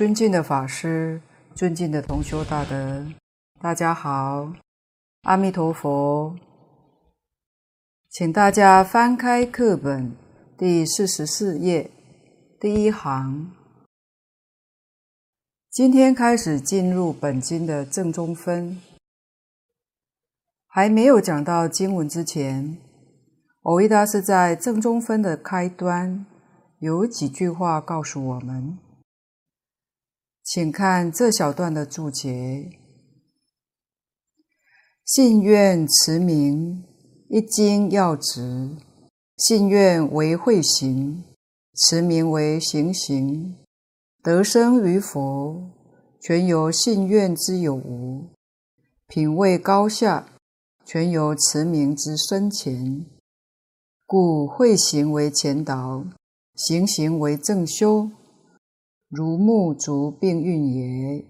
尊敬的法师、尊敬的同修大德，大家好，阿弥陀佛。请大家翻开课本第四十四页第一行。今天开始进入本经的正中分，还没有讲到经文之前，蕅益大师在正中分的开端有几句话告诉我们，请看这小段的注解：信愿持名。一经要旨，信愿为慧行，持名为行行。得生与佛，全由信愿之有无；品位高下，全由持名之深浅。故慧行为前导，行行为正修，如木竹并运也。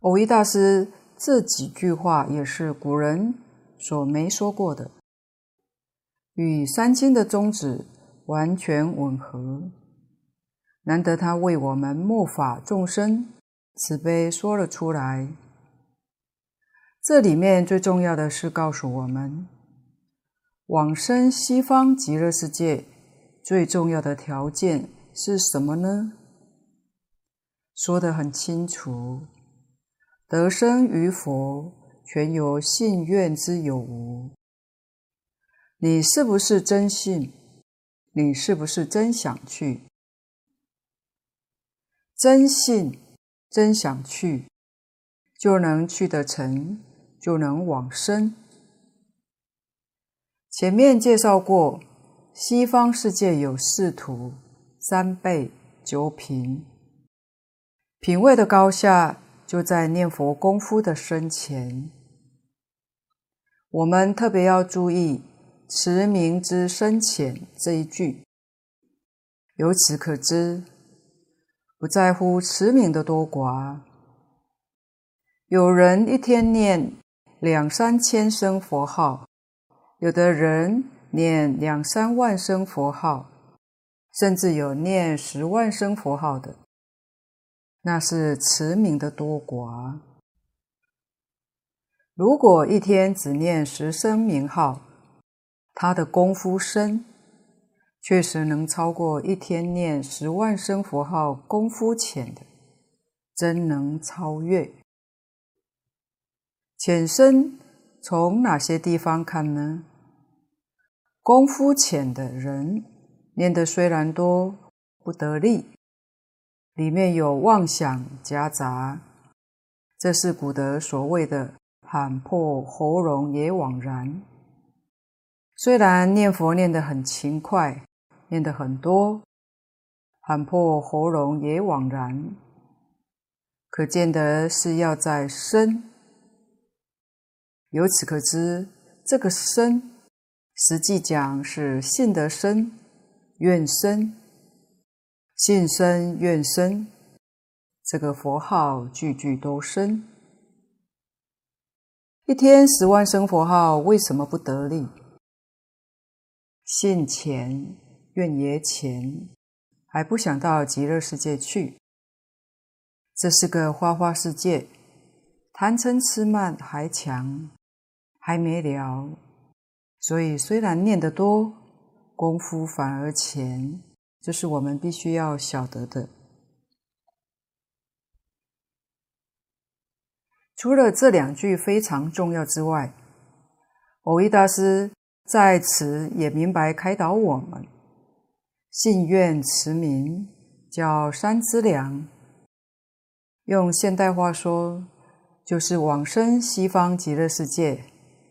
蕅益大师。这几句话也是古人所没说过的，与三经的宗旨完全吻合。难得他为我们末法众生慈悲说了出来。这里面最重要的是告诉我们，往生西方极乐世界最重要的条件是什么呢？说得很清楚。得生与佛，全由信愿之有无。你是不是真信？你是不是真想去？真信，真想去，就能去得成，就能往生。前面介绍过，西方世界有四土、三辈、九品，品位的高下。就在念佛功夫的深浅，我们特别要注意“持名之深浅”这一句。由此可知，不在乎持名的多寡。有人一天念两三千声佛号，有的人念两三万声佛号，甚至有念十万声佛号的。那是持名的多寡。如果一天只念十声名号，他的功夫深，确实能超过一天念十万声佛号功夫浅的，真能超越。浅深从哪些地方看呢？功夫浅的人念的虽然多，不得力。里面有妄想夹杂，这是古德所谓的“喊破喉咙也枉然”。虽然念佛念得很勤快，念得很多，喊破喉咙也枉然，可见得是要在深。由此可知，这个深，实际讲是信得深，愿深。信深愿深，这个佛号句句都深。一天十万声佛号，为什么不得力？信浅，愿也浅，还不想到极乐世界去。这是个花花世界，贪嗔痴慢还强，还没了。所以虽然念得多，功夫反而浅。这是我们必须要晓得的。除了这两句非常重要之外，蕅益大师在此也明白开导我们：信愿持名叫三资粮。用现代话说，就是往生西方极乐世界、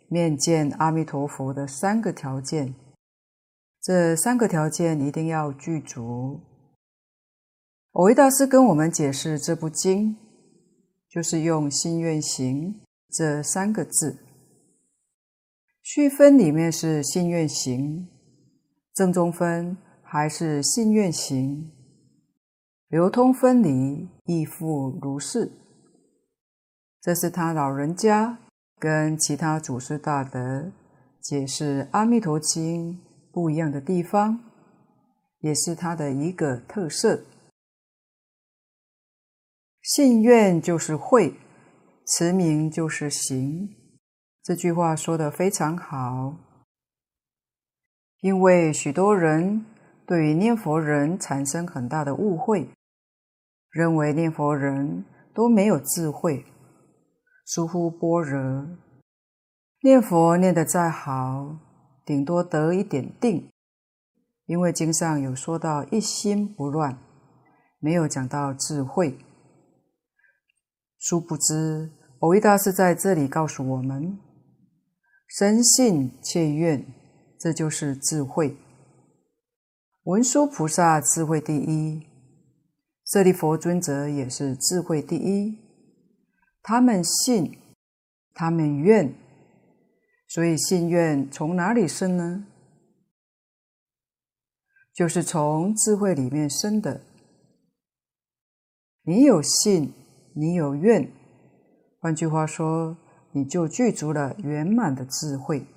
面见阿弥陀佛的三个条件。这三个条件一定要具足。蕅益大师跟我们解释这部经，就是用“信愿行”这三个字。续分里面是“信愿行”，正中分还是“信愿行”，流通分离亦复如是。这是他老人家跟其他祖师大德解释《阿弥陀经》不一样的地方，也是它的一个特色。信愿就是会，持名就是行。这句话说的非常好，因为许多人对于念佛人产生很大的误会，认为念佛人都没有智慧，疏忽般若，念佛念得再好，顶多得一点定。因为经上有说到一心不乱，没有讲到智慧。殊不知，蕅益大师在这里告诉我们：深信切愿，这就是智慧。文殊菩萨智慧第一，舍利佛尊者也是智慧第一。他们信，他们愿，所以信愿从哪里生呢？就是从智慧里面生的。你有信，你有愿，换句话说，你就具足了圆满的智慧。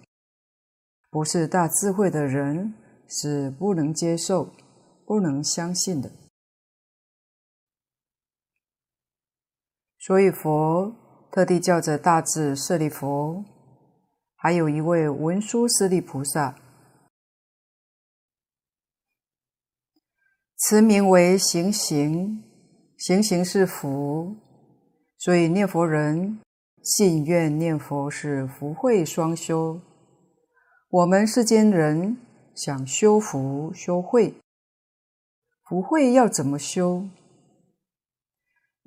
不是大智慧的人是不能接受、不能相信的。所以佛特地叫着大智舍利弗，还有一位文殊师利菩萨。慈名为行行，行行是福，所以念佛人信愿念佛是福慧双修。我们世间人想修福修慧，福慧要怎么修？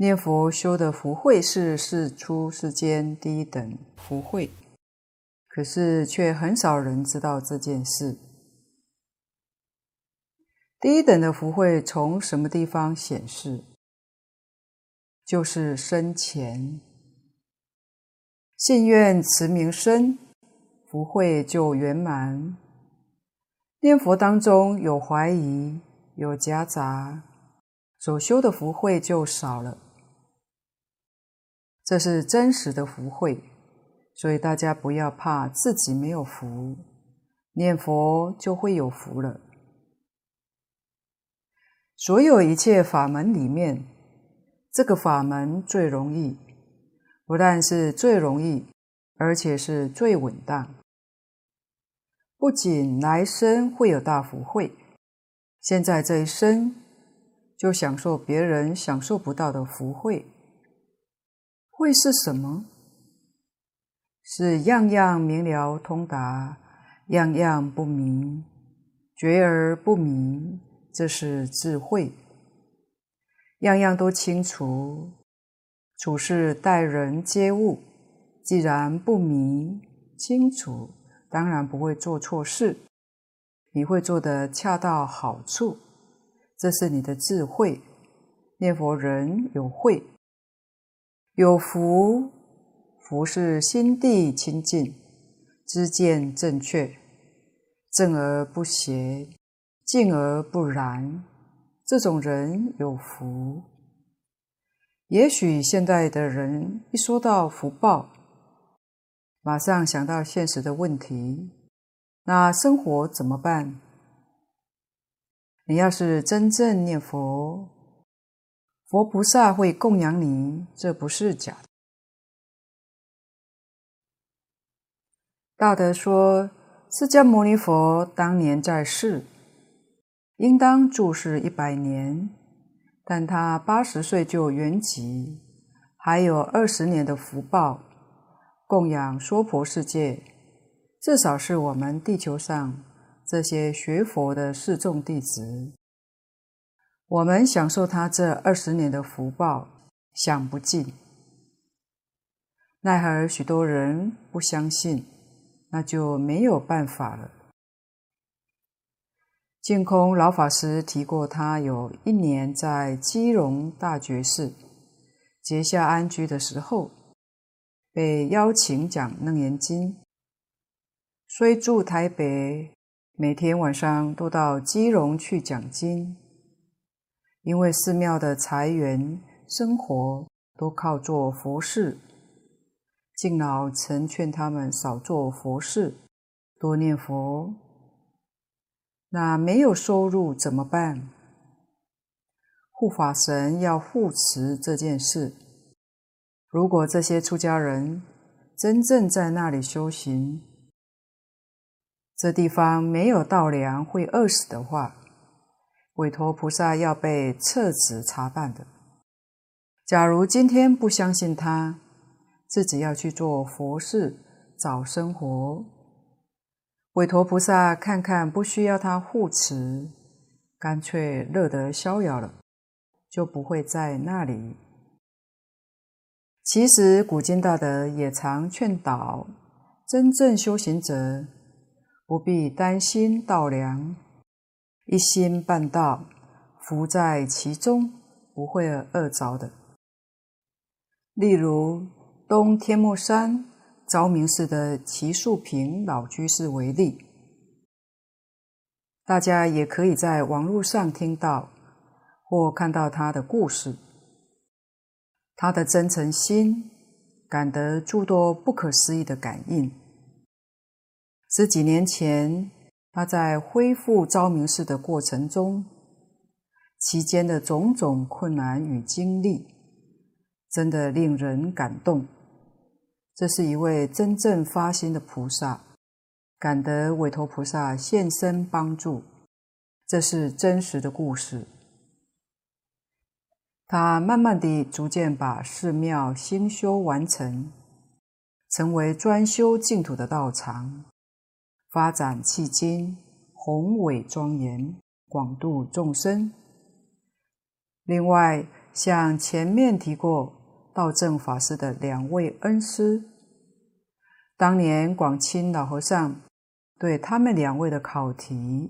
念佛修的福慧是世出世间第一等福慧，可是却很少人知道这件事。第一等的福慧从什么地方显示？就是生前信愿持名生，福慧就圆满。念佛当中有怀疑，有夹杂，所修的福慧就少了。这是真实的福慧，所以大家不要怕自己没有福，念佛就会有福了。所有一切法门里面，这个法门最容易，不但是最容易，而且是最稳当。不仅来生会有大福慧，现在这一生就享受别人享受不到的福慧。慧是什么？是样样明了通达，样样不明，觉而不迷。这是智慧，样样都清楚，处事待人接物，既然不明清楚，当然不会做错事，你会做得恰到好处，这是你的智慧。念佛人有慧，有福，福是心地清净，知见正确，正而不邪。静而不然，这种人有福。也许现代的人一说到福报，马上想到现实的问题，那生活怎么办？你要是真正念佛，佛菩萨会供养你，这不是假的。大德说，释迦牟尼佛当年在世。应当住世一百年，但他八十岁就圆寂，还有二十年的福报，供养娑婆世界，至少是我们地球上这些学佛的四众弟子，我们享受他这二十年的福报，享不尽。奈何许多人不相信，那就没有办法了。净空老法师提过，他有一年在基隆大觉寺结下安居的时候，被邀请讲《楞严经》，虽住台北，每天晚上都到基隆去讲经，因为寺庙的财源生活都靠做佛事。敬老曾劝他们少做佛事，多念佛。那没有收入怎么办？护法神要护持这件事。如果这些出家人真正在那里修行，这地方没有稻粮会饿死的话，韦驮菩萨要被撤职查办的。假如今天不相信他，自己要去做佛事找生活，韦驮菩萨看看不需要他护持，干脆乐得逍遥了。就不会在那里。其实古今大德也常劝导，真正修行者不必担心稻粮，一心办道，福在其中，不会饿着的。例如东天目山昭明寺的齐树平老居士为例，大家也可以在网络上听到。或看到他的故事，他的真诚心感得诸多不可思议的感应。十几年前，他在恢复昭明寺的过程中，期间的种种困难与经历，真的令人感动。这是一位真正发心的菩萨，感得韦陀菩萨现身帮助，这是真实的故事。他慢慢地、逐渐把寺庙兴修完成，成为专修净土的道场，发展迄今，宏伟庄严，广度众生。另外，像前面提过道正法师的两位恩师，当年广清老和尚对他们两位的考题：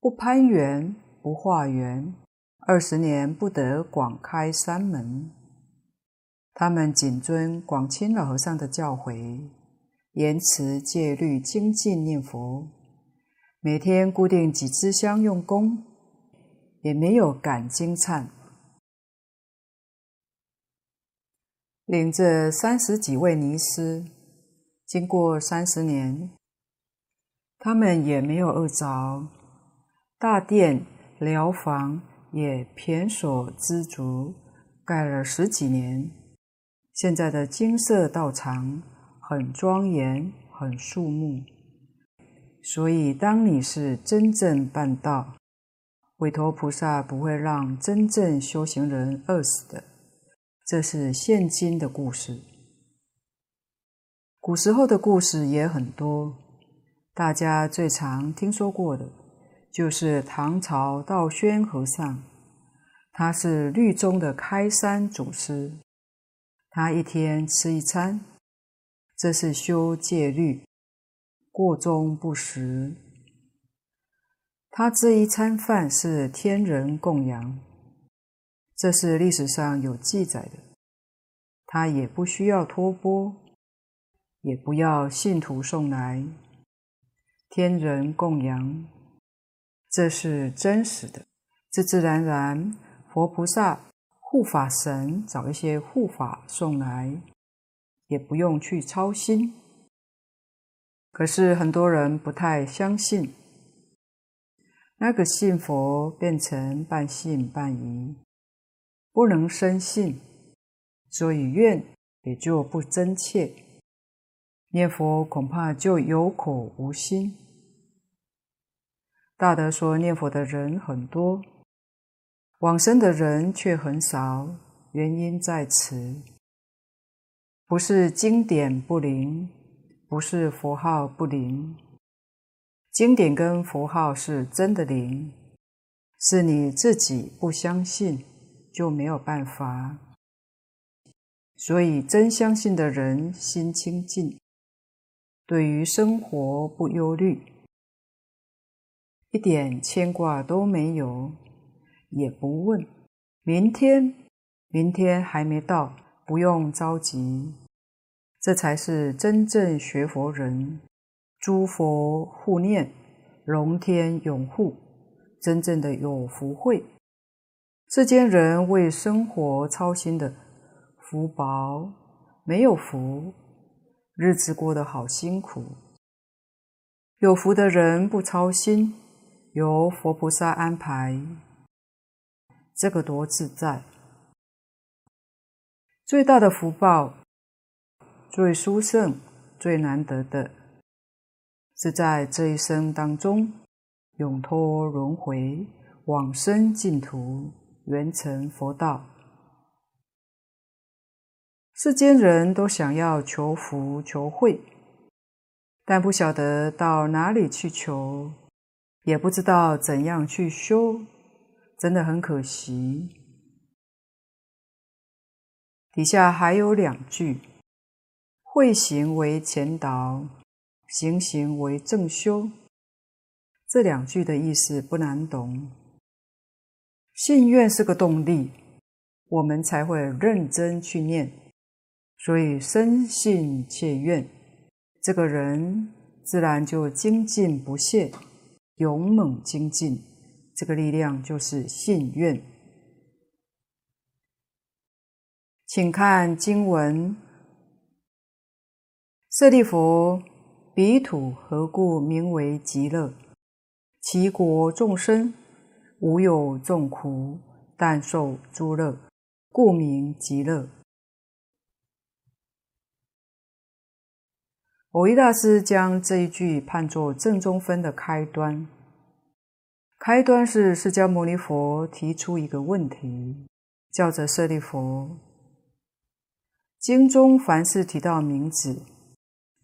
不攀缘，不化缘。二十年不得广开山门，他们谨遵广清老和尚的教诲，严持戒律精进念佛，每天固定几支香用功，也没有感经忏。领着三十几位尼师，经过三十年，他们也没有饿着，大殿寮房。也胼所知足，盖了十几年。现在的金色道场很庄严，很肃穆。所以，当你是真正办道，韦陀菩萨不会让真正修行人饿死的。这是现今的故事。古时候的故事也很多，大家最常听说过的。就是唐朝道宣和尚，他是律宗的开山祖师。他一天吃一餐，这是修戒律，过中不食。他这一餐饭是天人供养，这是历史上有记载的。他也不需要托钵，也不要信徒送来，天人供养。这是真实的，自自然然，佛菩萨、护法神找一些护法送来，也不用去操心。可是很多人不太相信，那个信佛变成半信半疑，不能深信，所以愿也就不真切，念佛恐怕就有口无心。大德说，念佛的人很多，往生的人却很少，原因在此，不是经典不灵，不是佛号不灵，经典跟佛号是真的灵，是你自己不相信，就没有办法。所以真相信的人心清净，对于生活不忧虑。一点牵挂都没有，也不问明天，明天还没到，不用着急。这才是真正学佛人，诸佛护念，龙天永护，真正的有福慧。世间人为生活操心的福薄，没有福，日子过得好辛苦。有福的人不操心。由佛菩萨安排，这个多自在！最大的福报，最殊胜、最难得的，是在这一生当中永脱轮回，往生净土，圆成佛道。世间人都想要求福求慧，但不晓得到哪里去求，也不知道怎样去修，真的很可惜。底下还有两句：“慧行为前导，行行为正修。”这两句的意思不难懂。信愿是个动力，我们才会认真去念。所以深信切愿，这个人自然就精进不懈，勇猛精进。这个力量就是信愿。请看经文：舍利弗，彼土何故名为极乐？其国众生无有众苦，但受诸乐，故名极乐。蕅益大师将这一句判作正中分的开端。开端是释迦牟尼佛提出一个问题，叫做舍利弗。经中凡是提到名字，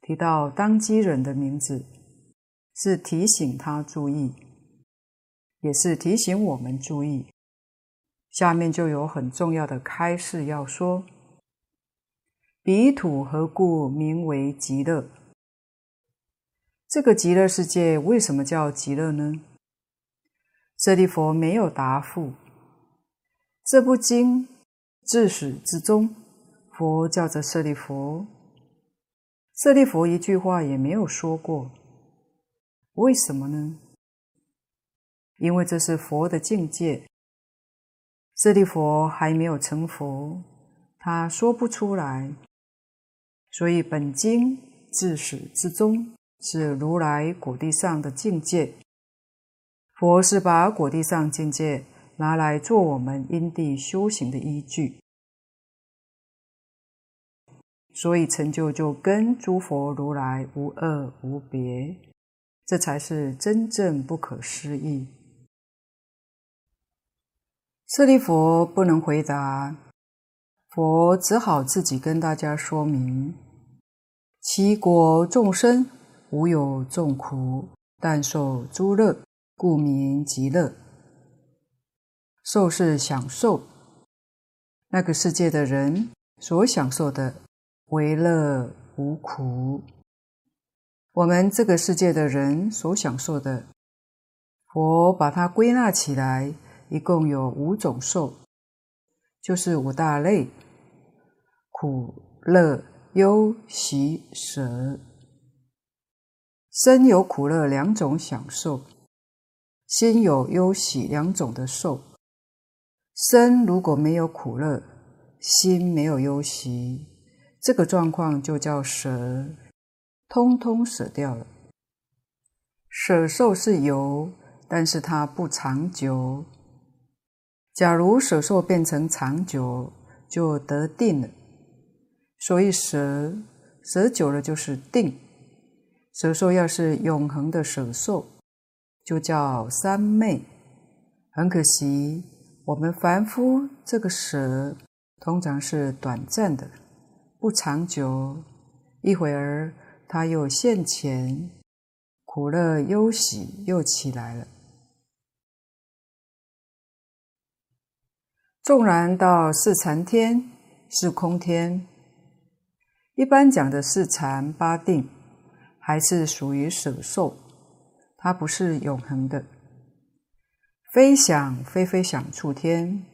提到当机人的名字，是提醒他注意，也是提醒我们注意。下面就有很重要的开示要说：彼土何故名为极乐？这个极乐世界为什么叫极乐呢？舍利弗没有答复。这部经自始至终。佛叫着舍利弗，舍利弗一句话也没有说过。为什么呢？因为这是佛的境界，舍利弗还没有成佛，他说不出来。所以本经自始至终是如来果地上的境界，佛是把果地上境界拿来做我们因地修行的依据。所以成就就跟诸佛如来无二无别，这才是真正不可思议。舍利弗不能回答，佛只好自己跟大家说明：其国众生无有众苦，但受诸乐，故名极乐。受是享受，那个世界的人所享受的。为乐无苦，我们这个世界的人所享受的，佛把它归纳起来，一共有五种受，就是五大类：苦、乐、忧、喜、舍。身有苦乐两种享受，心有忧喜两种的受。身如果没有苦乐，心没有忧喜。这个状况就叫舍，通通舍掉了。舍受是有，但是它不长久。假如舍受变成长久，就得定了。所以舍，舍久了就是定。舍受要是永恒的舍受，就叫三昧。很可惜，我们凡夫这个舍，通常是短暂的。不长久，一会儿他又现前，苦乐忧喜又起来了。纵然到四禅天、四空天，一般讲的四禅八定，还是属于舍受，它不是永恒的。非想非非想处天，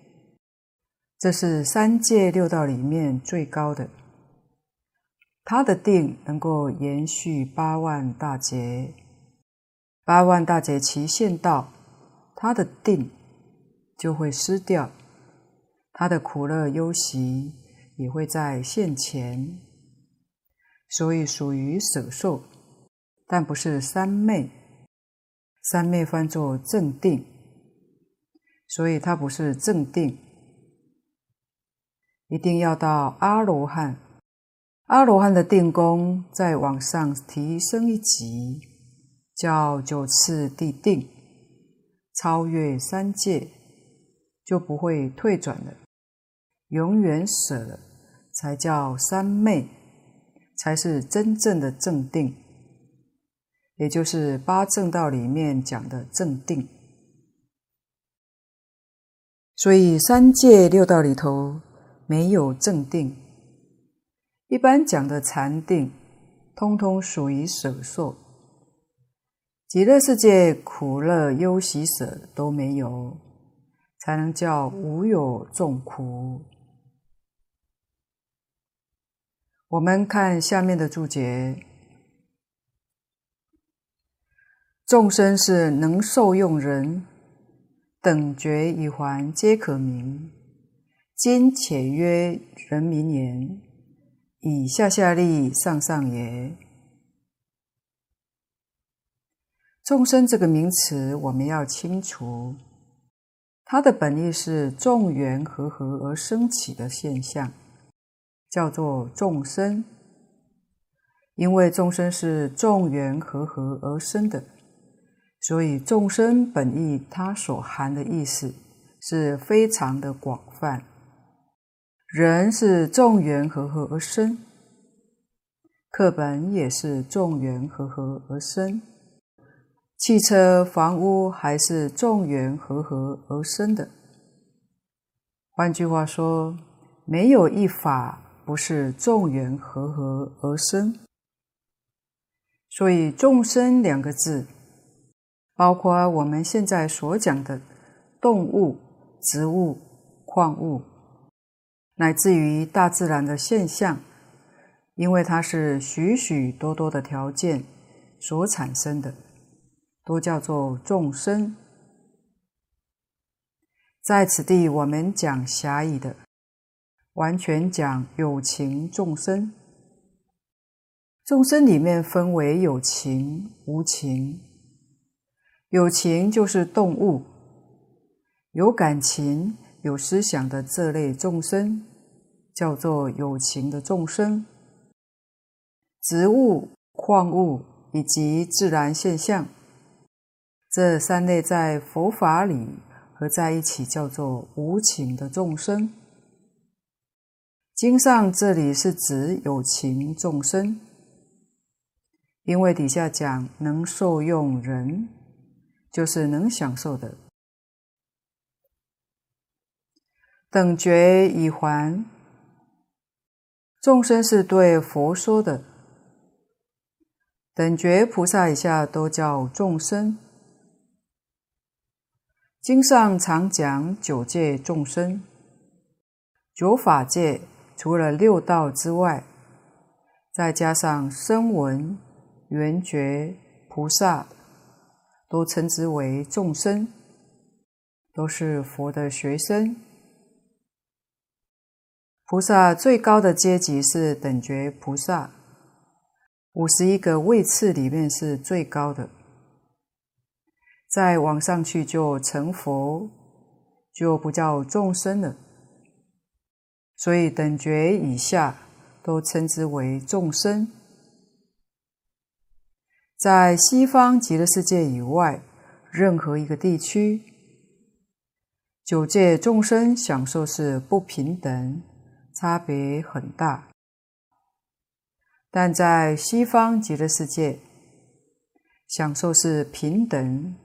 这是三界六道里面最高的。他的定能够延续八万大劫，八万大劫期限到，他的定就会失掉，他的苦乐忧喜也会在现前，所以属于舍受，但不是三昧。三昧翻作正定，所以它不是正定，一定要到阿罗汉。阿罗汉的定功再往上提升一级，叫九次第定，超越三界，就不会退转了，永远舍了，才叫三昧，才是真正的正定。也就是八正道里面讲的正定，所以三界六道里头没有正定。一般讲的禅定，通通属于舍受。极乐世界苦乐忧喜舍都没有，才能叫无有众苦。我们看下面的注解。众生是能受用人，等觉已还皆可名。今且曰人名言，以下下利上上也。众生这个名词我们要清楚，它的本意是众缘和合而生起的现象，叫做众生。因为众生是众缘和合而生的。所以众生本意，它所含的意思是非常的广泛。人是众缘和合而生，课本也是众缘和合而生，汽车、房屋还是众缘和合而生的。换句话说，没有一法不是众缘和合而生。所以“众生”两个字。包括我们现在所讲的动物、植物、矿物，乃至于大自然的现象，因为它是许许多多的条件所产生的，都叫做众生。在此地，我们讲狭义的，完全讲有情众生。众生里面分为有情、无情。有情就是动物，有感情、有思想的这类众生，叫做有情的众生。植物、矿物以及自然现象，这三类在佛法里合在一起，叫做无情的众生。经上这里是指有情众生，因为底下讲能受用人。就是能享受的。等觉已还，众生是对佛说的。等觉菩萨以下都叫众生。经上常讲九界众生，九法界除了六道之外，再加上声闻、缘觉、菩萨。都称之为众生，都是佛的学生。菩萨最高的阶级是等觉菩萨，五十一个位次里面是最高的。再往上去就成佛，就不叫众生了。所以等觉以下都称之为众生。在西方极乐世界以外，任何一个地区，九界众生享受是不平等，差别很大。但在西方极乐世界，享受是平等。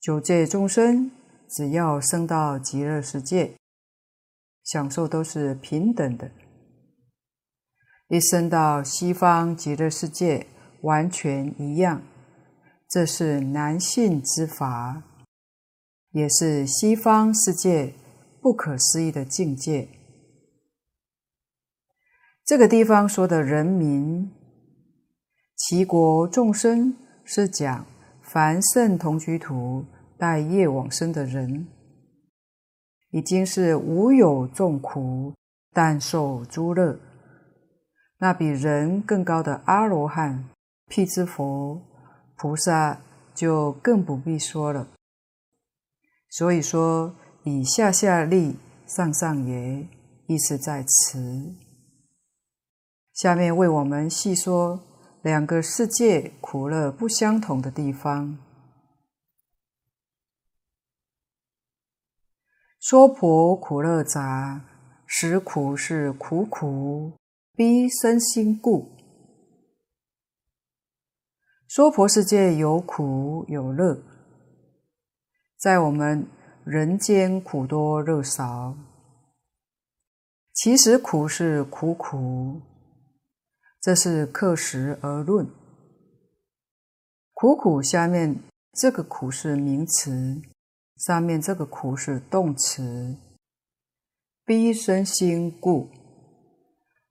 九界众生只要升到极乐世界，享受都是平等的。一升到西方极乐世界。完全一样，这是难信之法，也是西方世界不可思议的境界。这个地方说的人民，齐国众生是讲凡圣同居土带业往生的人，已经是无有众苦，但受诸乐，那比人更高的阿罗汉。辟支佛、菩萨、就更不必说了。所以说，以下下利，上上也，意思在此。下面为我们细说两个世界苦乐不相同的地方。娑婆苦乐杂，实苦是苦苦，逼身心故。娑婆世界有苦有乐，在我们人间苦多乐少。其实苦是苦苦。这是刻实而论，苦苦下面这个苦是名词，上面这个苦是动词。逼身心故，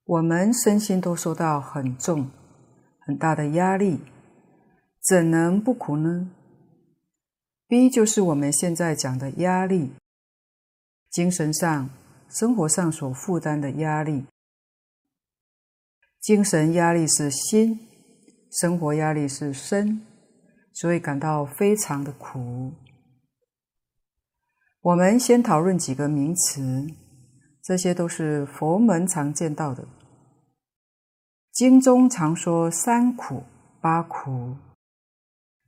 我们身心都受到很重、很大的压力，怎能不苦呢？逼就是我们现在讲的压力，精神上、生活上所负担的压力。精神压力是心，生活压力是身，所以感到非常的苦。我们先讨论几个名词，这些都是佛门常见到的。经中常说三苦、八苦，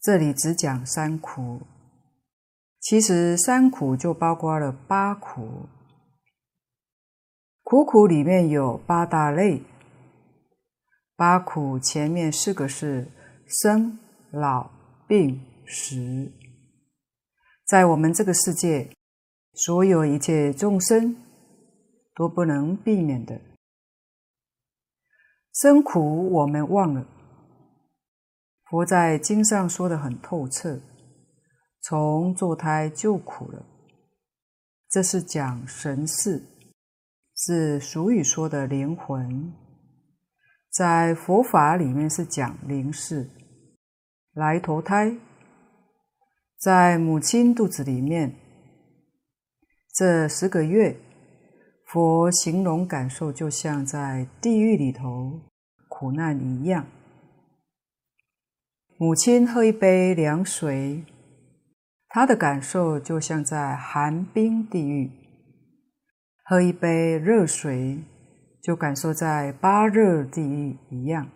这里只讲三苦，其实三苦就包括了八苦。苦苦里面有八大类。八苦前面四个是生、老、病、死，在我们这个世界，所有一切众生都不能避免的。生苦我们忘了，佛在经上说的很透彻，从堕胎就苦了，这是讲神识，是俗语说的灵魂。在佛法里面是讲灵识，来投胎，在母亲肚子里面，这十个月，佛形容感受就像在地狱里头苦难一样。母亲喝一杯凉水，她的感受就像在寒冰地狱；喝一杯热水。就感受在八热地狱一样，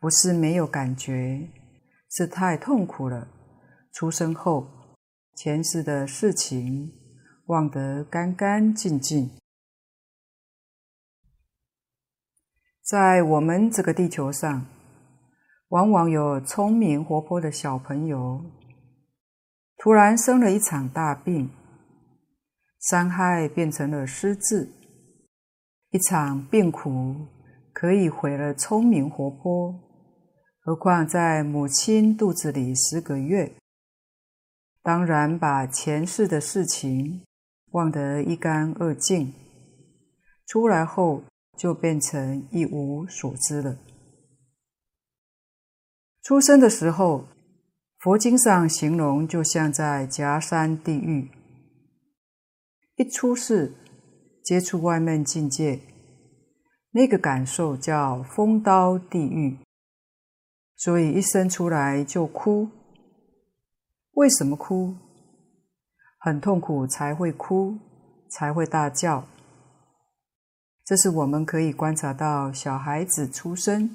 不是没有感觉，是太痛苦了。出生后，前世的事情忘得干干净净。在我们这个地球上，往往有聪明活泼的小朋友，突然生了一场大病，伤害变成了失智。一场病苦可以毁了聪明活泼，何况在母亲肚子里十个月，当然把前世的事情忘得一干二净，出来后就变成一无所知了。出生的时候，佛经上形容就像在夹山地狱，一出世。接触外面境界，那个感受叫风刀地狱，所以一生出来就哭。为什么哭？很痛苦才会哭，才会大叫。这是我们可以观察到，小孩子出生，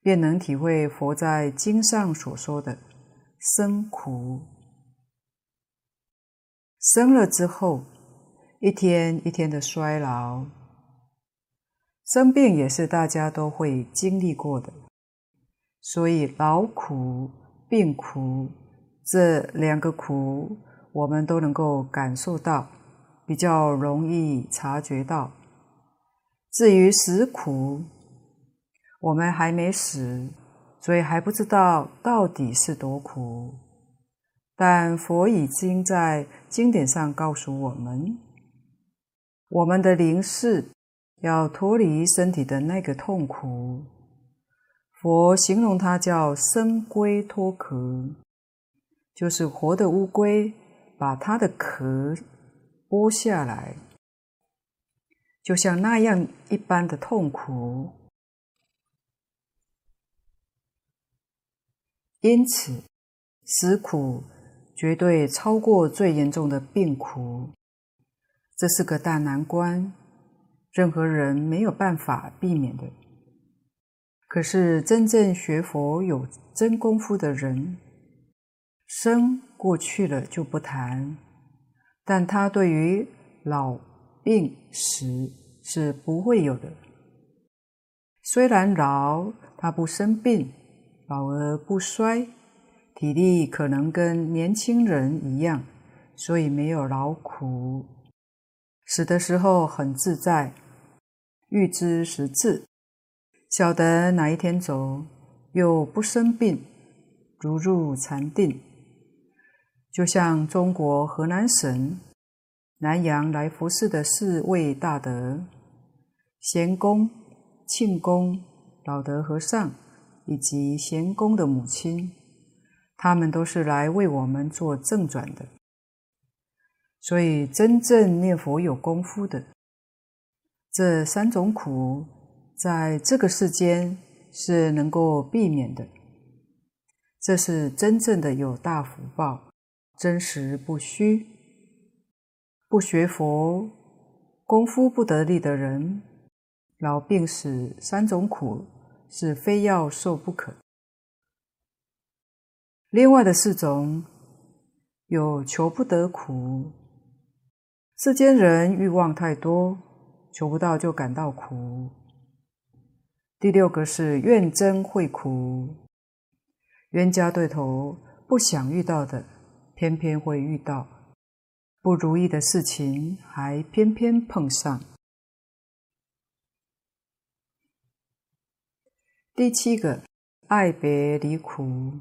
便能体会佛在经上所说的生苦。生了之后。一天一天的衰老，生病也是大家都会经历过的，所以劳苦、病苦这两个苦，我们都能够感受到，比较容易察觉到。至于死苦，我们还没死，所以还不知道到底是多苦。但佛已经在经典上告诉我们。我们的灵识要脱离身体的那个痛苦，佛形容它叫生龟脱壳，就是活的乌龟把它的壳剥下来，就像那样一般的痛苦。因此，死苦绝对超过最严重的病苦，这是个大难关，任何人没有办法避免的。可是，真正学佛有真功夫的人，生过去了就不谈，但他对于老病死是不会有的。虽然老，他不生病，老而不衰，体力可能跟年轻人一样，所以没有劳苦。死的时候很自在，预知时至。晓得哪一天走，又不生病，如入禅定，就像中国河南省南阳来佛寺的四位大德贤公、庆公、老德和尚以及贤公的母亲，他们都是来为我们做正转的。所以，真正念佛有功夫的，这三种苦。在这个世间是能够避免的，这是真正的有大福报，真实不虚。不学佛、功夫不得力的人，老病死三种苦是非要受不可。另外的四种有求不得苦，世间人欲望太多，求不到就感到苦。第六个是怨憎会苦，冤家对头不想遇到的，偏偏会遇到；不如意的事情还偏偏碰上。第七个爱别离苦，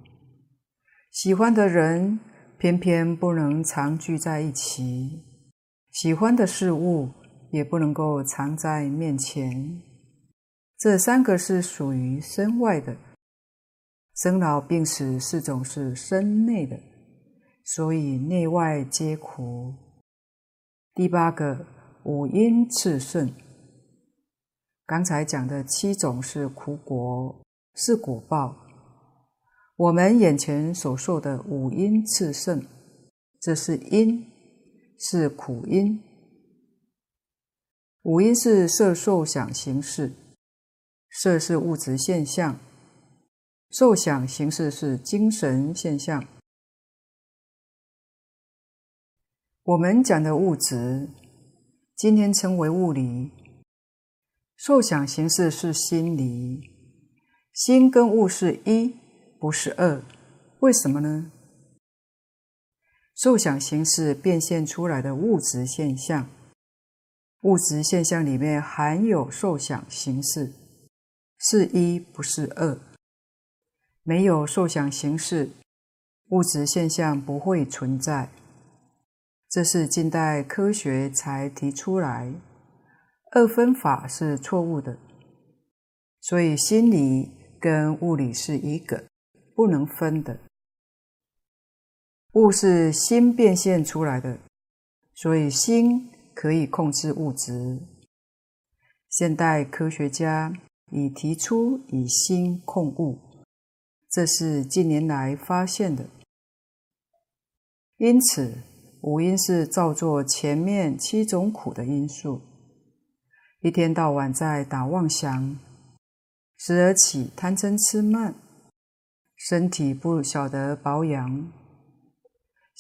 喜欢的人偏偏不能常聚在一起，喜欢的事物也不能够藏在面前。这三个是属于身外的，生老病死四种是身内的，所以内外皆苦。第八个五阴炽盛，刚才讲的七种是苦果，是果报。我们眼前所受的五阴炽盛，这是因，是苦因。五因是色受想行识。色是物质现象，受想行识是精神现象。我们讲的物质，今天称为物理；受想行识是心理。心跟物是一，不是二。为什么呢？受想行识变现出来的物质现象，物质现象里面含有受想行识。是一，不是二。没有受想行识，物质现象不会存在。这是近代科学才提出来，二分法是错误的。所以心理跟物理是一个，不能分的。物是心变现出来的，所以心可以控制物质。现代科学家。已提出以心控物，这是近年来发现的。因此，五音是造作前面七种苦的因素。一天到晚在打妄想，时而起贪嗔痴慢，身体不晓得保养，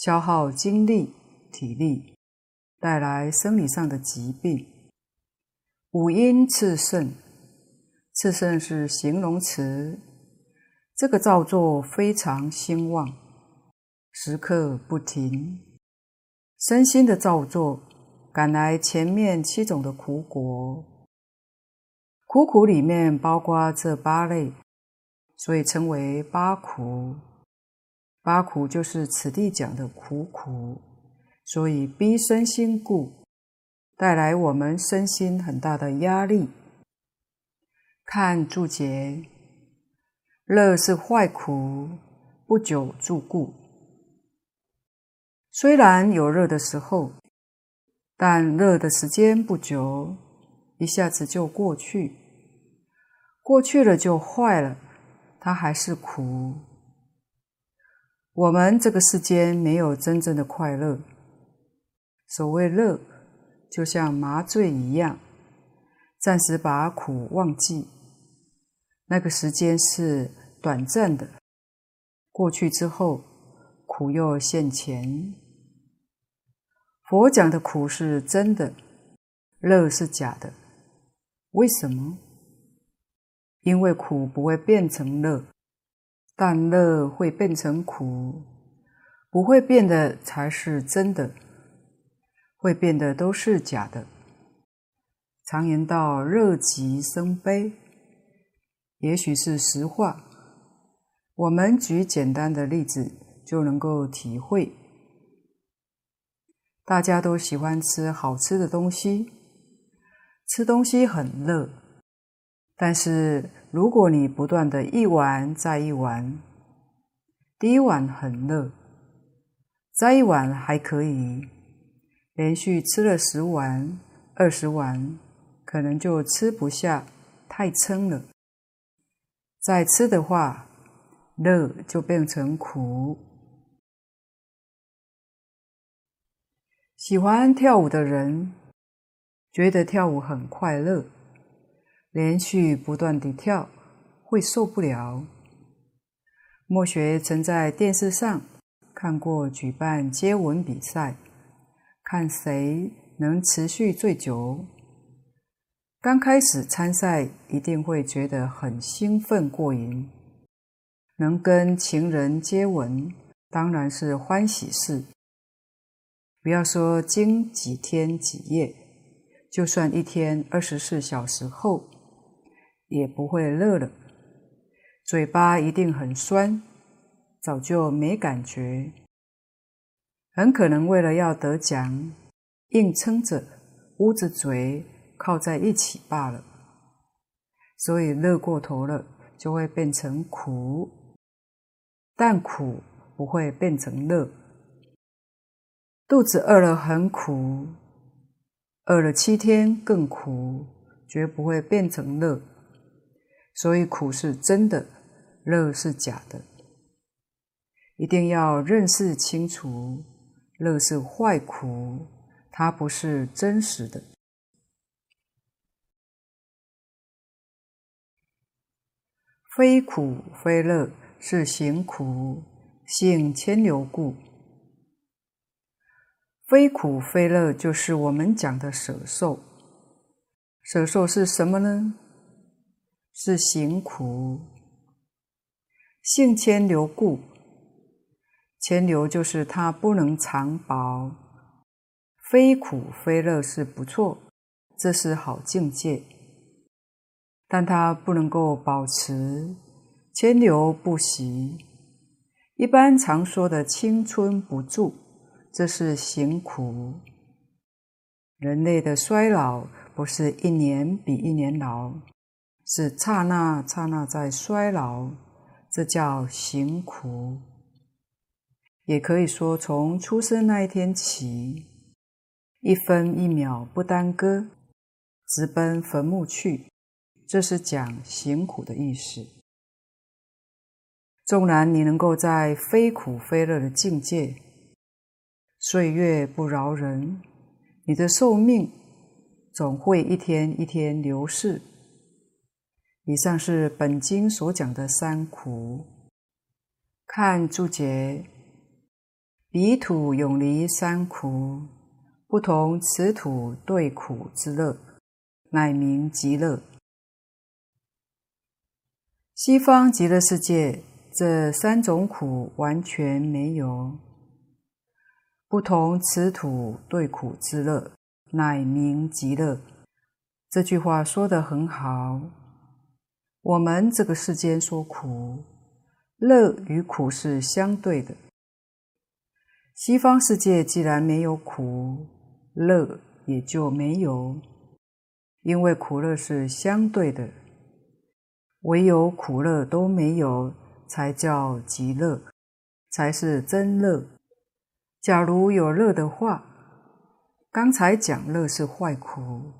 消耗精力体力，带来生理上的疾病。五阴炽盛。炽盛是形容词，这个造作非常兴旺，时刻不停。身心的造作赶来前面七种的苦果，苦苦里面包括这八类，所以称为八苦。八苦就是此地讲的苦苦，所以逼身心故，带来我们身心很大的压力。看注解，乐是坏苦，不久住故。虽然有乐的时候，但乐的时间不久，一下子就过去。过去了就坏了，它还是苦。我们这个世间没有真正的快乐。所谓乐，就像麻醉一样，暂时把苦忘记。那个时间是短暂的，过去之后，苦又现前。佛讲的苦是真的，乐是假的。为什么？因为苦不会变成乐，但乐会变成苦，不会变的才是真的。会变的都是假的。常言道：“乐极生悲”，也许是实话。我们举简单的例子就能够体会。大家都喜欢吃好吃的东西，吃东西很乐。但是如果你不断的一碗再一碗，第一碗很乐，再一碗还可以。连续吃了十碗、二十碗，可能就吃不下，太撑了。再吃的话，乐就变成苦。喜欢跳舞的人觉得跳舞很快乐，连续不断地跳会受不了。莫学曾在电视上看过举办接吻比赛。看谁能持续最久。刚开始参赛一定会觉得很兴奋过瘾，能跟情人接吻当然是欢喜事。不要说经几天几夜，就算一天二十四小时后，也不会乐了。嘴巴一定很酸，早就没感觉。很可能为了要得奖，硬撑着捂着嘴靠在一起罢了。所以乐过头了，就会变成苦，但苦不会变成乐。肚子饿了很苦，饿了七天更苦，绝不会变成乐。所以苦是真的，乐是假的，一定要认识清楚。乐是坏苦，它不是真实的。非苦非乐是行苦，性迁流故。非苦非乐就是我们讲的舍受。舍受是什么呢？是行苦，性迁流故。迁流就是它不能长保，非苦非乐是不错，这是好境界，但它不能够保持，迁流不息。一般常说的青春不住，这是行苦。人类的衰老不是一年比一年老，是刹那刹那在衰老，这叫行苦。也可以说，从出生那一天起，一分一秒不耽搁，直奔坟墓去，这是讲行苦的意思。纵然你能够在非苦非乐的境界，岁月不饶人，你的寿命总会一天一天流逝。以上是本经所讲的三苦。看注解。彼土永离三苦，不同此土对苦之乐，乃名极乐。西方极乐世界这三种苦完全没有。不同此土对苦之乐，乃名极乐。这句话说得很好。我们这个世间说苦，乐与苦是相对的。西方世界既然没有苦，乐也就没有，因为苦乐是相对的，唯有苦乐都没有，才叫极乐，才是真乐。假如有乐的话，刚才讲乐是坏苦，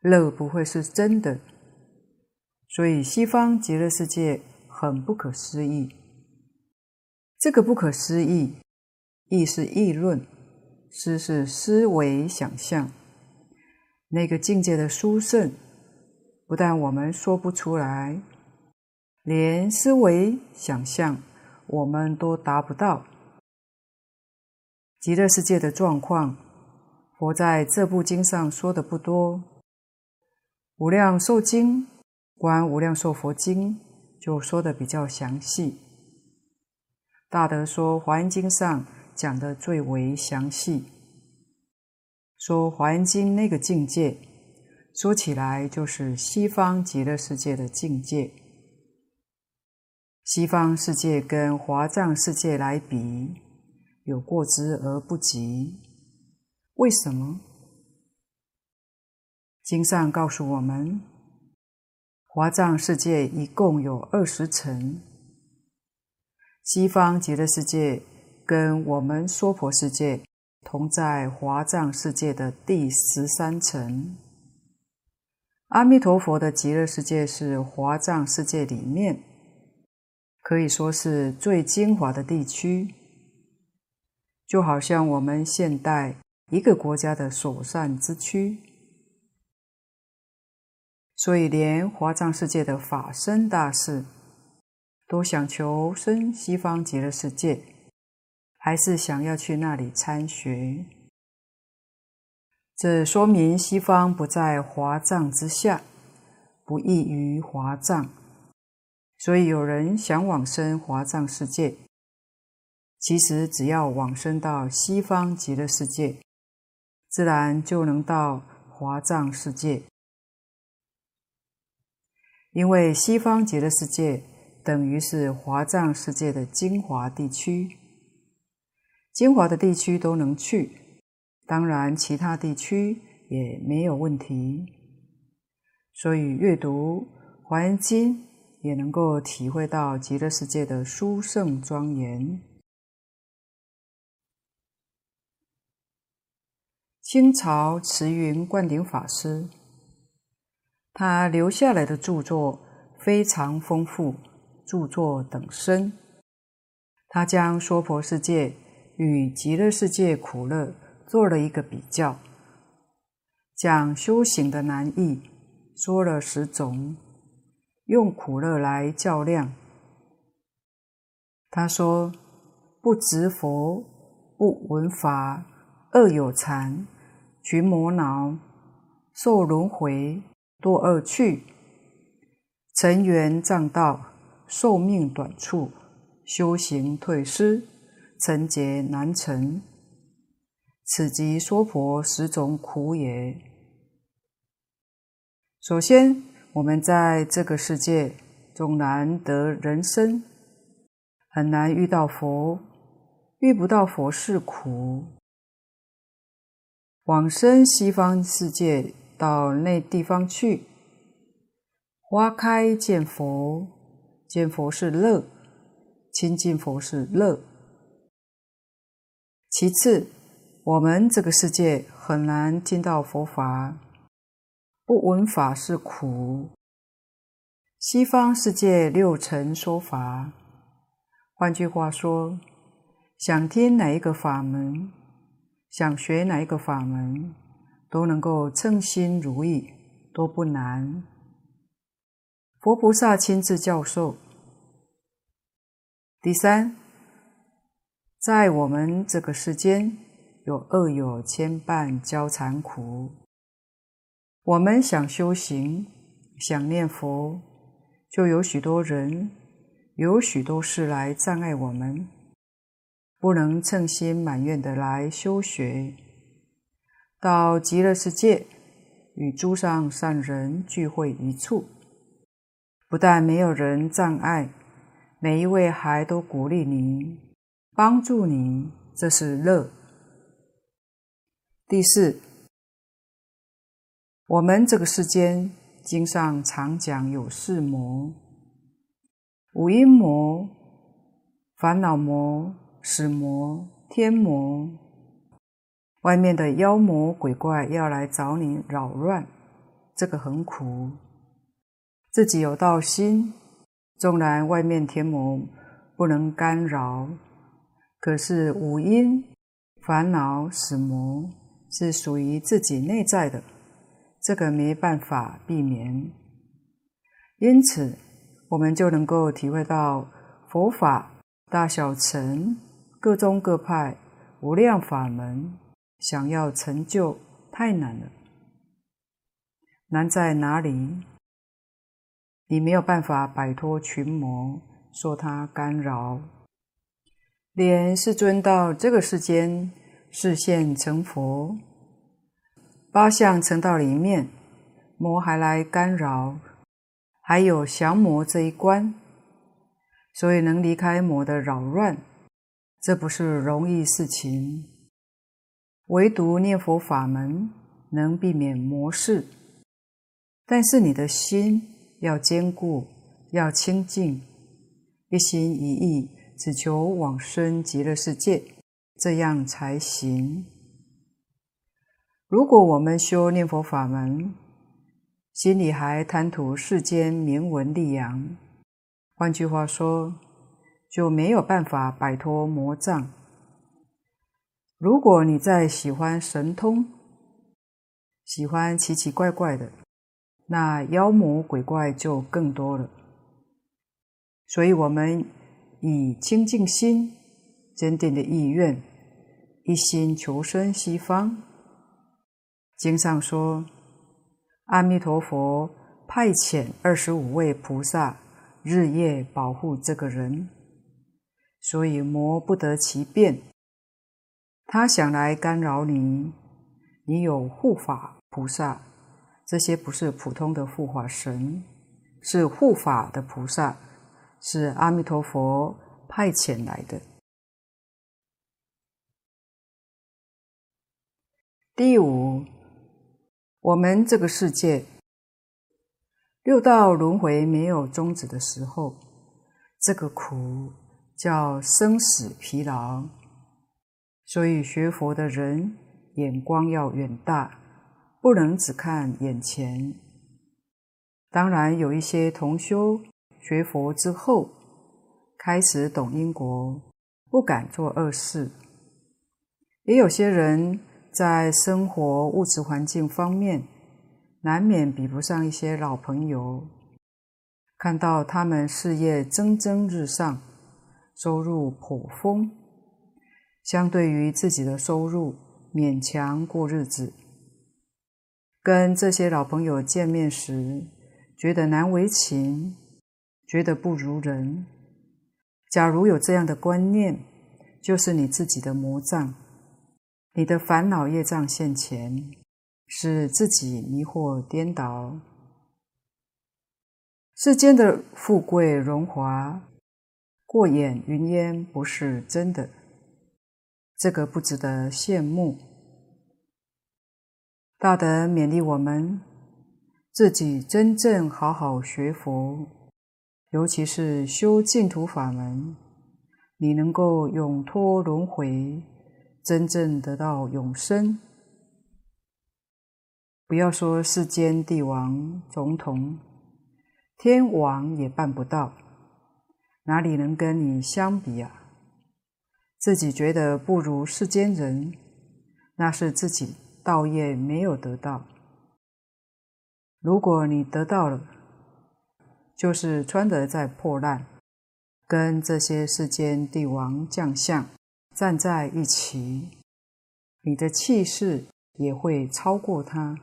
乐不会是真的，所以西方极乐世界很不可思议。这个不可思议，议是议论，思是思维想象。那个境界的殊胜，不但我们说不出来，连思维想象我们都达不到。极乐世界的状况，佛在这部经上说的不多，《无量寿经》观《无量寿佛经》就说的比较详细。大德说《华严经》上讲的最为详细，说《华严经》那个境界，说起来就是西方极乐世界的境界。西方世界跟华藏世界来比，有过之而不及。为什么？经上告诉我们，华藏世界一共有二十层。西方极乐世界跟我们娑婆世界同在华藏世界的第十三层。阿弥陀佛的极乐世界是华藏世界里面，可以说是最精华的地区，就好像我们现代一个国家的首善之区。所以，连华藏世界的法身大士。都想求生西方极乐世界，还是想要去那里参学？这说明西方不在华藏之下，不异于华藏，所以有人想往生华藏世界，其实只要往生到西方极乐世界，自然就能到华藏世界，因为西方极乐世界。等于是华藏世界的精华地区，精华的地区都能去，当然其他地区也没有问题。所以阅读《华严经》也能够体会到极乐世界的殊胜庄严。清朝慈云灌顶法师，他留下来的著作非常丰富。著作等身，他将娑婆世界与极乐世界苦乐做了一个比较，讲修行的难易，说了十种，用苦乐来较量。他说：不值佛，不闻法，恶有缠，群魔恼，受轮回，多恶趣，尘缘障道。寿命短促，修行退失，成劫难成，此即娑婆十种苦也。首先，我们在这个世界中难得人生，很难遇到佛，遇不到佛是苦。往生西方世界，到那地方去，花开见佛。见佛是乐，亲近佛是乐。其次，我们这个世界很难听到佛法，不闻法是苦。西方世界六成说法，换句话说，想听哪一个法门，想学哪一个法门，都能够称心如意，都不难。佛菩萨亲自教授。第三，在我们这个世间，有恶友牵绊交缠苦。我们想修行，想念佛，就有许多人，有许多事来障碍我们，不能称心满愿的来修学。到极乐世界，与诸上善人聚会一处，不但没有人障碍。每一位还都鼓励您，帮助您，这是乐。第四，我们这个世间经上常讲有四魔：五阴魔、烦恼魔、死魔、天魔。外面的妖魔鬼怪要来找你扰乱，这个很苦。自己有道心。纵然外面天魔不能干扰，可是五阴烦恼死魔是属于自己内在的，这个没办法避免。因此，我们就能够体会到佛法大小乘各宗各派无量法门，想要成就太难了。难在哪里？你没有办法摆脱群魔，受他干扰。连世尊到这个世间示现成佛，八相成道里面，魔还来干扰，还有降魔这一关，所以能离开魔的扰乱，这不是容易事情。唯独念佛法门能避免魔事，但是你的心要坚固，要清净，一心一意。只求往生极乐世界，这样才行。如果我们修念佛法门，心里还贪图世间名闻利养，换句话说，就没有办法摆脱魔障。如果你再喜欢神通，喜欢奇奇怪怪的，那妖魔鬼怪就更多了。所以，我们。以清净心、坚定的意愿，一心求生西方。经上说，阿弥陀佛派遣二十五位菩萨日夜保护这个人，所以魔不得其便。他想来干扰你，你有护法菩萨，这些不是普通的护法神，是护法的菩萨。是阿弥陀佛派遣来的。第五，我们这个世界六道轮回没有终止的时候，这个苦叫生死疲劳。所以学佛的人眼光要远大，不能只看眼前。当然有一些同修。学佛之后，开始懂因果，不敢做恶事。也有些人在生活物质环境方面，难免比不上一些老朋友。看到他们事业蒸蒸日上，收入颇丰，相对于自己的收入，勉强过日子。跟这些老朋友见面时，觉得难为情。觉得不如人。假如有这样的观念，就是你自己的魔障，你的烦恼业障现前，使自己迷惑颠倒。世间的富贵荣华，过眼云烟，不是真的，这个不值得羡慕。大德勉励我们，自己真正好好学佛。尤其是修净土法门，你能够永脱轮回，真正得到永生。不要说世间帝王、总统、天王也办不到，哪里能跟你相比啊？自己觉得不如世间人，那是自己道业没有得到。如果你得到了，就是穿得再破烂，跟这些世间帝王将相站在一起，你的气势也会超过他。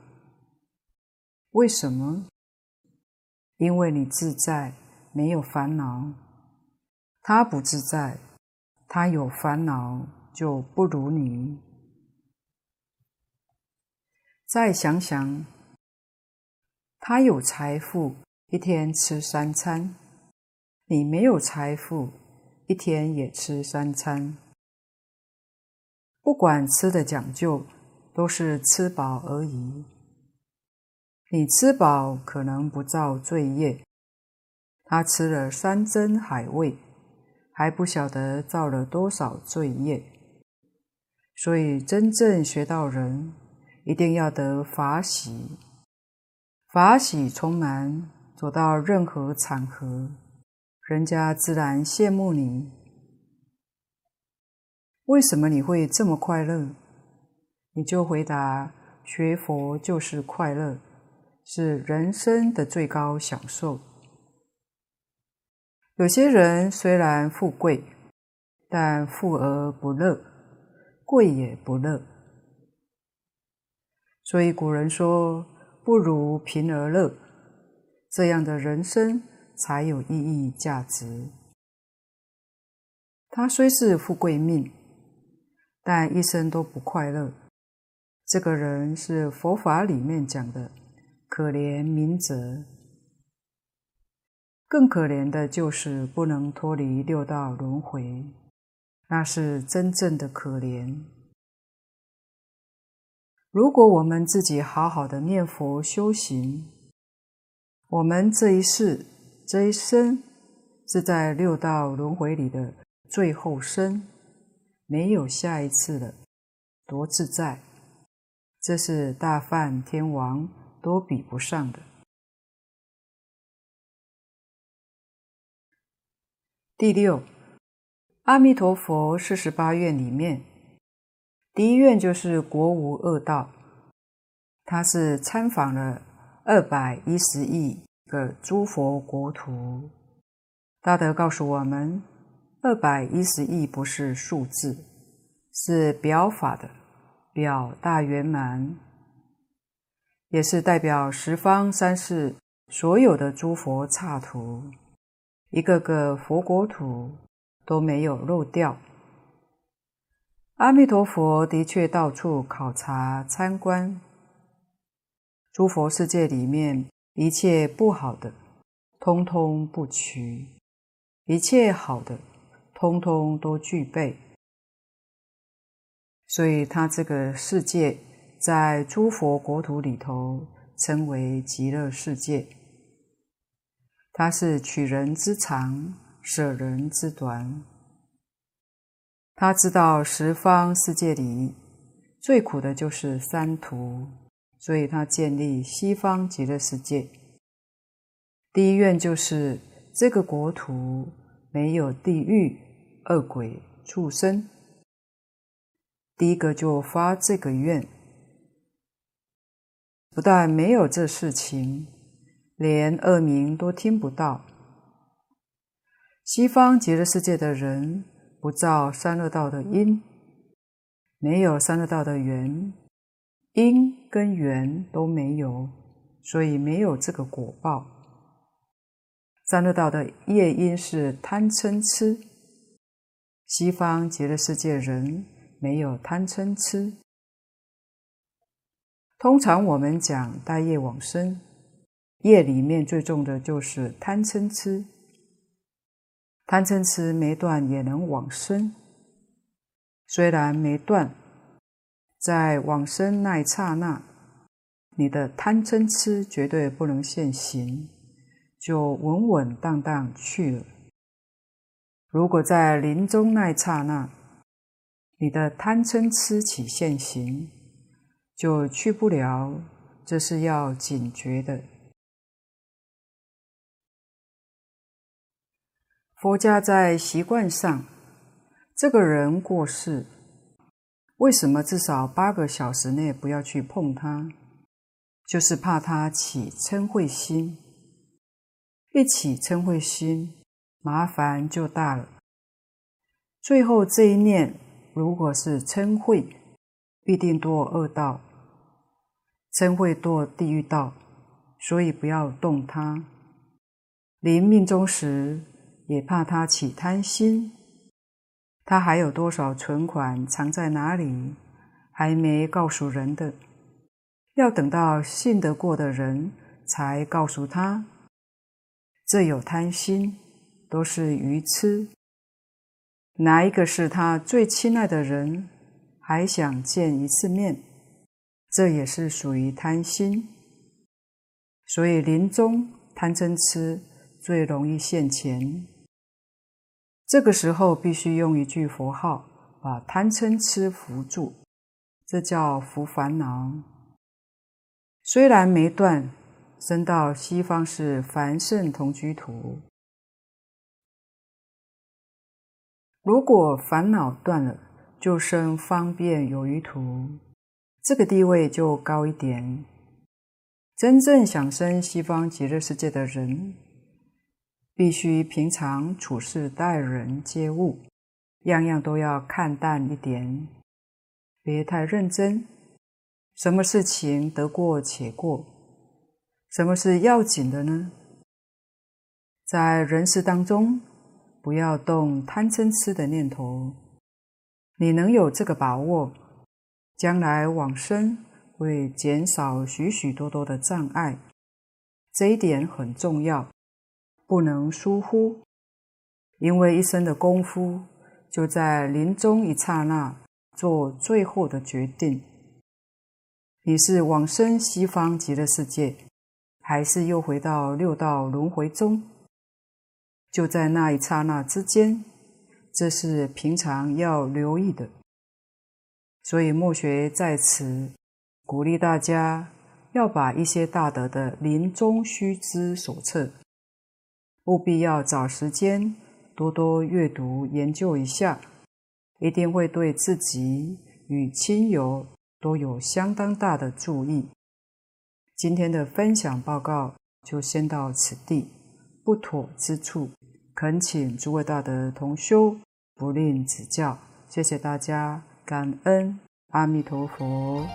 为什么？因为你自在，没有烦恼；他不自在，他有烦恼，就不如你。再想想，他有财富。一天吃三餐，你没有财富，一天也吃三餐。不管吃的讲究，都是吃饱而已。你吃饱可能不造罪业，他吃了山珍海味，还不晓得造了多少罪业。所以真正学到人，一定要得法喜，法喜充满。走到任何场合，人家自然羡慕你。为什么你会这么快乐？你就回答：学佛就是快乐，是人生的最高享受。有些人虽然富贵，但富而不乐，贵也不乐。所以古人说：“不如贫而乐”，这样的人生才有意义、价值。他虽是富贵命，但一生都不快乐。这个人是佛法里面讲的可怜明哲。更可怜的就是不能脱离六道轮回，那是真正的可怜。如果我们自己好好的念佛修行，我们这一世、这一生是在六道轮回里的最后生，没有下一次了，多自在！这是大梵天王都比不上的。第六，阿弥陀佛四十八愿里面，第一愿就是国无恶道，他是参访了二百一十亿个诸佛国土。大德告诉我们，二百一十亿不是数字，是表法的，表大圆满，也是代表十方三世所有的诸佛刹土，一个个佛国土都没有漏掉。阿弥陀佛的确到处考察参观，诸佛世界里面一切不好的，通通不取；一切好的，通通都具备。所以，他这个世界在诸佛国土里头称为极乐世界。他是取人之长，舍人之短。他知道十方世界里最苦的就是三途，所以他建立西方极乐世界。第一愿就是这个国土没有地狱、恶鬼、畜生。第一个就发这个愿，不但没有这事情，连恶名都听不到。西方极乐世界的人不造三恶道的因，没有三恶道的缘，因跟缘都没有，所以没有这个果报。三恶道的业因是贪嗔痴，西方极乐世界人。没有贪嗔痴。通常我们讲带业往生，业里面最重的就是贪嗔痴。贪嗔痴没断也能往生，虽然没断，在往生那一刹那，你的贪嗔痴绝对不能现行，就稳稳当当去了。如果在临终那一刹那，你的贪嗔痴起现行，就去不了，这是要警觉的。佛家在习惯上，这个人过世，为什么至少八个小时内不要去碰他？就是怕他起嗔恚心，一起嗔恚心，麻烦就大了。最后这一念。如果是嗔恚，必定堕恶道；嗔恚堕地狱道，所以不要动他。临命终时，也怕他起贪心。他还有多少存款藏在哪里，还没告诉人的，要等到信得过的人才告诉他。这有贪心，都是愚痴。哪一个是他最亲爱的人，还想见一次面？这也是属于贪心。所以临终贪嗔痴最容易现前。这个时候必须用一句佛号，把贪嗔痴伏住，这叫伏烦恼。虽然没断，生到西方是凡圣同居土。如果烦恼断了，就生方便有余土，这个地位就高一点。真正想生西方极乐世界的人，必须平常处事待人接物，样样都要看淡一点，别太认真。什么事情得过且过？什么是要紧的呢？在人世当中，不要动贪嗔痴的念头。你能有这个把握，将来往生会减少许许多多的障碍，这一点很重要，不能疏忽。因为一生的功夫就在临终一刹那做最后的决定。你是往生西方极乐世界，还是又回到六道轮回中？就在那一刹那之间。这是平常要留意的，所以墨学在此鼓励大家要把一些大德的临终须知手册，务必要找时间多多阅读研究一下，一定会对自己与亲友都有相当大的助益。今天的分享报告就先到此地，不妥之处，恳请诸位大德同修。不吝指教，谢谢大家，感恩阿弥陀佛。